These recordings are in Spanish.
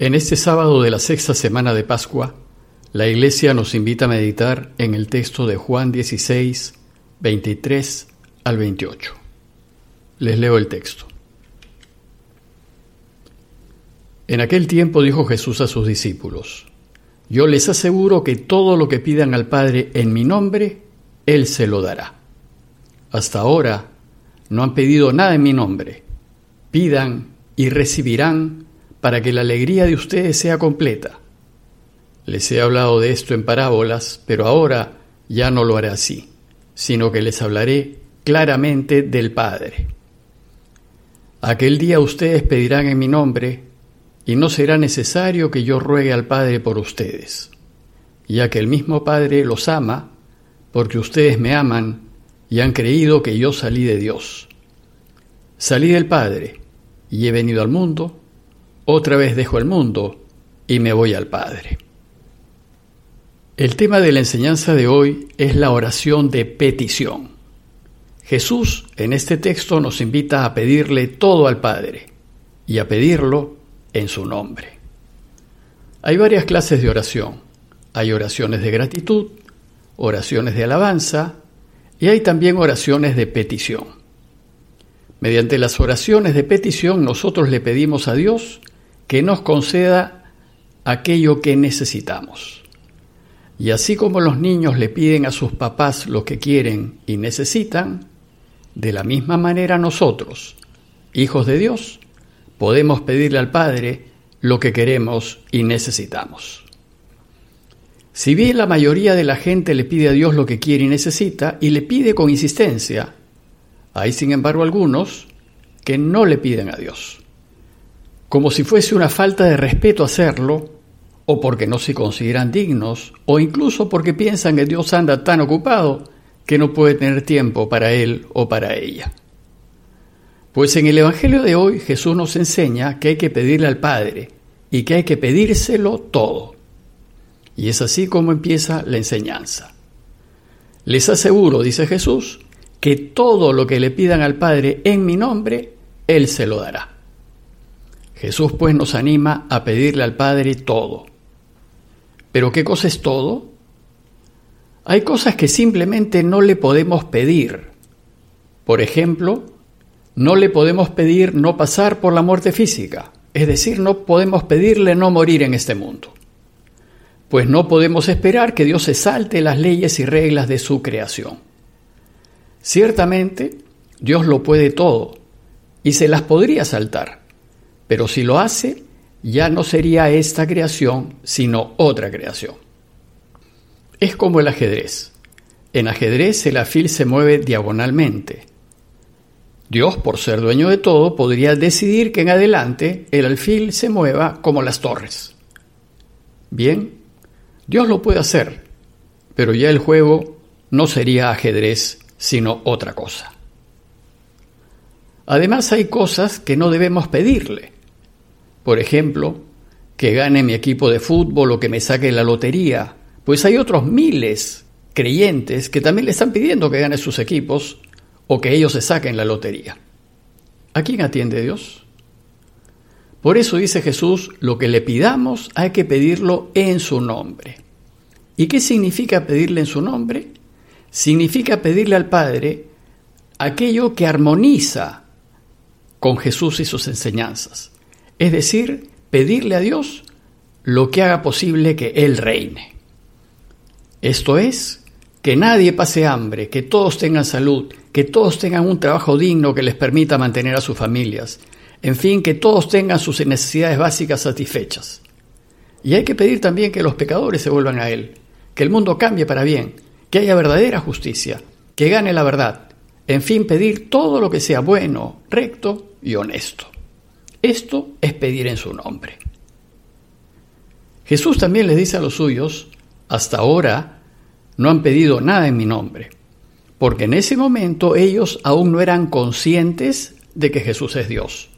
En este sábado de la sexta semana de Pascua, la Iglesia nos invita a meditar en el texto de Juan 16, 23 al 28. Les leo el texto. En aquel tiempo dijo Jesús a sus discípulos, Yo les aseguro que todo lo que pidan al Padre en mi nombre, Él se lo dará. Hasta ahora no han pedido nada en mi nombre. Pidan y recibirán para que la alegría de ustedes sea completa. Les he hablado de esto en parábolas, pero ahora ya no lo haré así, sino que les hablaré claramente del Padre. Aquel día ustedes pedirán en mi nombre, y no será necesario que yo ruegue al Padre por ustedes, ya que el mismo Padre los ama, porque ustedes me aman y han creído que yo salí de Dios. Salí del Padre y he venido al mundo, otra vez dejo el mundo y me voy al Padre. El tema de la enseñanza de hoy es la oración de petición. Jesús en este texto nos invita a pedirle todo al Padre y a pedirlo en su nombre. Hay varias clases de oración. Hay oraciones de gratitud, oraciones de alabanza y hay también oraciones de petición. Mediante las oraciones de petición nosotros le pedimos a Dios que nos conceda aquello que necesitamos. Y así como los niños le piden a sus papás lo que quieren y necesitan, de la misma manera nosotros, hijos de Dios, podemos pedirle al Padre lo que queremos y necesitamos. Si bien la mayoría de la gente le pide a Dios lo que quiere y necesita y le pide con insistencia, hay sin embargo algunos que no le piden a Dios como si fuese una falta de respeto hacerlo, o porque no se consideran dignos, o incluso porque piensan que Dios anda tan ocupado que no puede tener tiempo para él o para ella. Pues en el Evangelio de hoy Jesús nos enseña que hay que pedirle al Padre y que hay que pedírselo todo. Y es así como empieza la enseñanza. Les aseguro, dice Jesús, que todo lo que le pidan al Padre en mi nombre, Él se lo dará. Jesús pues nos anima a pedirle al Padre todo. ¿Pero qué cosa es todo? Hay cosas que simplemente no le podemos pedir. Por ejemplo, no le podemos pedir no pasar por la muerte física, es decir, no podemos pedirle no morir en este mundo. Pues no podemos esperar que Dios se salte las leyes y reglas de su creación. Ciertamente, Dios lo puede todo y se las podría saltar pero si lo hace, ya no sería esta creación, sino otra creación. Es como el ajedrez. En ajedrez el alfil se mueve diagonalmente. Dios, por ser dueño de todo, podría decidir que en adelante el alfil se mueva como las torres. Bien, Dios lo puede hacer, pero ya el juego no sería ajedrez, sino otra cosa. Además hay cosas que no debemos pedirle, por ejemplo, que gane mi equipo de fútbol o que me saque la lotería, pues hay otros miles creyentes que también le están pidiendo que gane sus equipos o que ellos se saquen la lotería. ¿A quién atiende Dios? Por eso dice Jesús, lo que le pidamos hay que pedirlo en su nombre. ¿Y qué significa pedirle en su nombre? Significa pedirle al Padre aquello que armoniza con Jesús y sus enseñanzas. Es decir, pedirle a Dios lo que haga posible que Él reine. Esto es, que nadie pase hambre, que todos tengan salud, que todos tengan un trabajo digno que les permita mantener a sus familias, en fin, que todos tengan sus necesidades básicas satisfechas. Y hay que pedir también que los pecadores se vuelvan a Él, que el mundo cambie para bien, que haya verdadera justicia, que gane la verdad, en fin, pedir todo lo que sea bueno, recto y honesto. Esto es pedir en su nombre. Jesús también le dice a los suyos, hasta ahora no han pedido nada en mi nombre, porque en ese momento ellos aún no eran conscientes de que Jesús es Dios.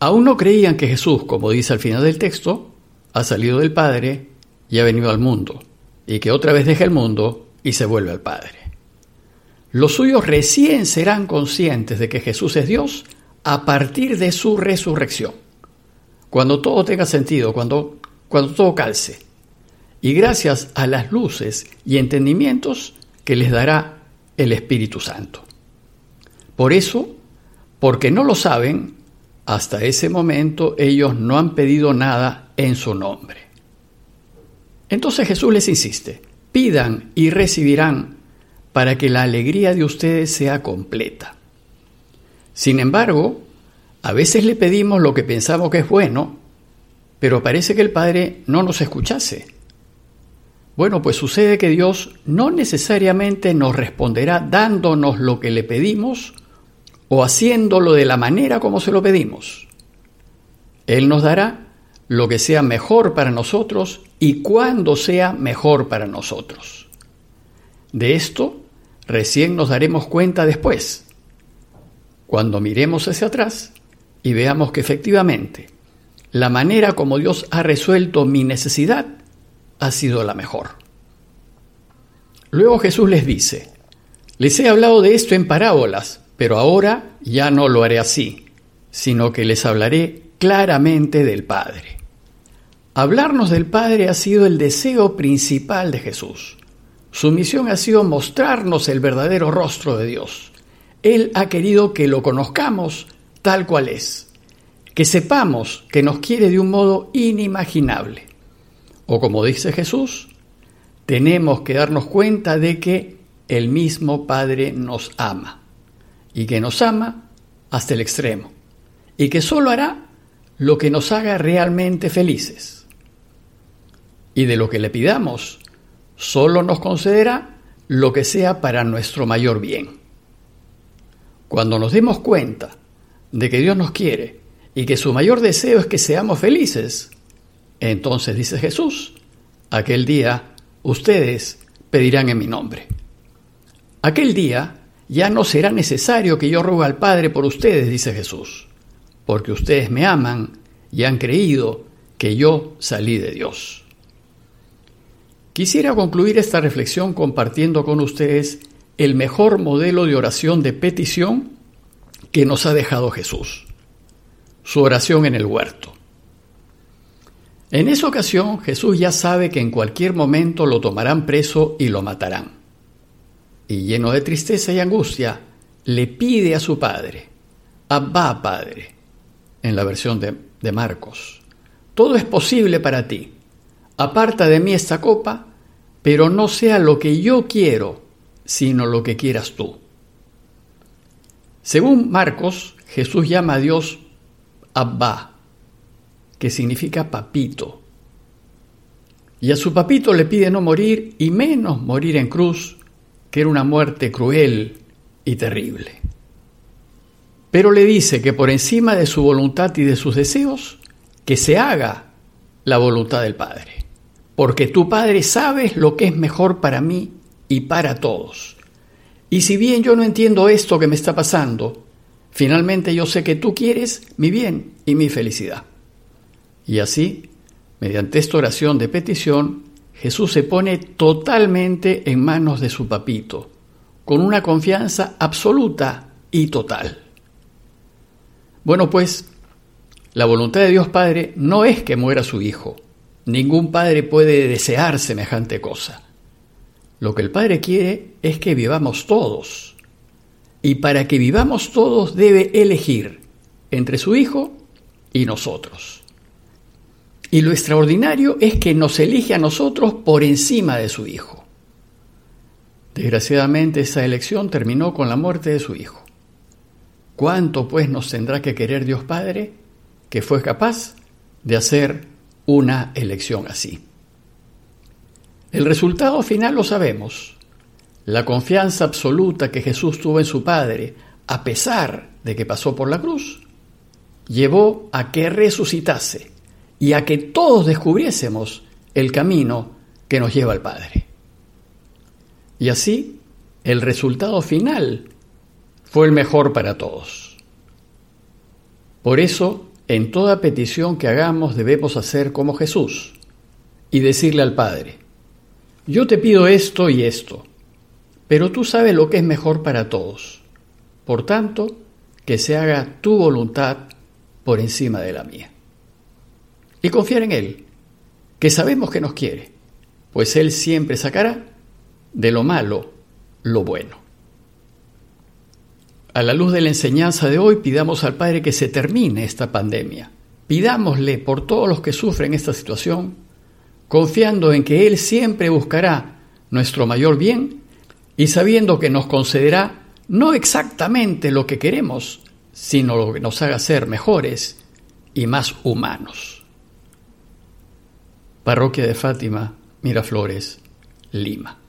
Aún no creían que Jesús, como dice al final del texto, ha salido del Padre y ha venido al mundo, y que otra vez deja el mundo y se vuelve al Padre. Los suyos recién serán conscientes de que Jesús es Dios a partir de su resurrección. cuando todo tenga sentido, cuando, cuando todo calce. Y gracias a las luces y entendimientos que les dará el Espíritu Santo. Por eso, porque no lo saben, hasta ese momento ellos no han pedido nada en su nombre. Entonces Jesús les insiste, pidan y recibirán para que la alegría de ustedes sea completa. Sin embargo, a veces le pedimos lo que pensamos que es bueno, pero parece que el Padre no nos escuchase. Bueno, pues sucede que Dios no necesariamente nos responderá dándonos lo que le pedimos o haciéndolo de la manera como se lo pedimos. Él nos dará lo que sea mejor para nosotros y cuando sea mejor para nosotros. De esto recién nos daremos cuenta después, cuando miremos hacia atrás y veamos que efectivamente la manera como Dios ha resuelto mi necesidad ha sido la mejor. Luego Jesús les dice, les he hablado de esto en parábolas pero ahora ya no lo haré así, sino que les hablaré claramente del Padre. Hablarnos del Padre ha sido el deseo principal de Jesús. Su misión ha sido mostrarnos el verdadero rostro de Dios. Él ha querido que lo conozcamos tal cual es, que sepamos que nos quiere de un modo inimaginable. O como dice Jesús, tenemos que darnos cuenta de que el mismo Padre nos ama y que nos ama hasta el extremo y que solo hará lo que nos haga realmente felices. Y de lo que le pidamos, solo nos concederá lo que sea para nuestro mayor bien. Cuando nos demos cuenta de que Dios nos quiere y que su mayor deseo es que seamos felices, entonces dice Jesús, aquel día ustedes pedirán en mi nombre. Aquel día ya no será necesario que yo rogue al Padre por ustedes, dice Jesús, porque ustedes me aman y han creído que yo salí de Dios. Quisiera concluir esta reflexión compartiendo con ustedes el mejor modelo de oración de petición que nos ha dejado Jesús, su oración en el huerto. En esa ocasión Jesús ya sabe que en cualquier momento lo tomarán preso y lo matarán y lleno de tristeza y angustia, le pide a su padre, Abba Padre, en la versión de, de Marcos, todo es posible para ti, aparta de mí esta copa, pero no sea lo que yo quiero, sino lo que quieras tú. Según Marcos, Jesús llama a Dios Abba, que significa papito. Y a su papito le pide no morir y menos morir en cruz que era una muerte cruel y terrible. Pero le dice que por encima de su voluntad y de sus deseos, que se haga la voluntad del Padre. Porque tu Padre sabes lo que es mejor para mí y para todos. Y si bien yo no entiendo esto que me está pasando, finalmente yo sé que tú quieres mi bien y mi felicidad. Y así, mediante esta oración de petición, Jesús se pone totalmente en manos de su papito, con una confianza absoluta y total. Bueno, pues, la voluntad de Dios Padre no es que muera su Hijo. Ningún padre puede desear semejante cosa. Lo que el Padre quiere es que vivamos todos. Y para que vivamos todos debe elegir entre su Hijo y nosotros. Y lo extraordinario es que nos elige a nosotros por encima de su Hijo. Desgraciadamente esa elección terminó con la muerte de su Hijo. ¿Cuánto pues nos tendrá que querer Dios Padre que fue capaz de hacer una elección así? El resultado final lo sabemos. La confianza absoluta que Jesús tuvo en su Padre, a pesar de que pasó por la cruz, llevó a que resucitase y a que todos descubriésemos el camino que nos lleva al Padre. Y así, el resultado final fue el mejor para todos. Por eso, en toda petición que hagamos debemos hacer como Jesús y decirle al Padre, yo te pido esto y esto, pero tú sabes lo que es mejor para todos. Por tanto, que se haga tu voluntad por encima de la mía. y confiar en Él, que sabemos que nos quiere, pues Él siempre sacará de lo malo lo bueno. A la luz de la enseñanza de hoy, pidamos al Padre que se termine esta pandemia. Pidámosle por todos los que sufren esta situación, confiando en que Él siempre buscará nuestro mayor bien y sabiendo que nos concederá no exactamente lo que queremos, sino lo que nos haga ser mejores y más humanos. Parroquia de Fátima, Miraflores, Lima.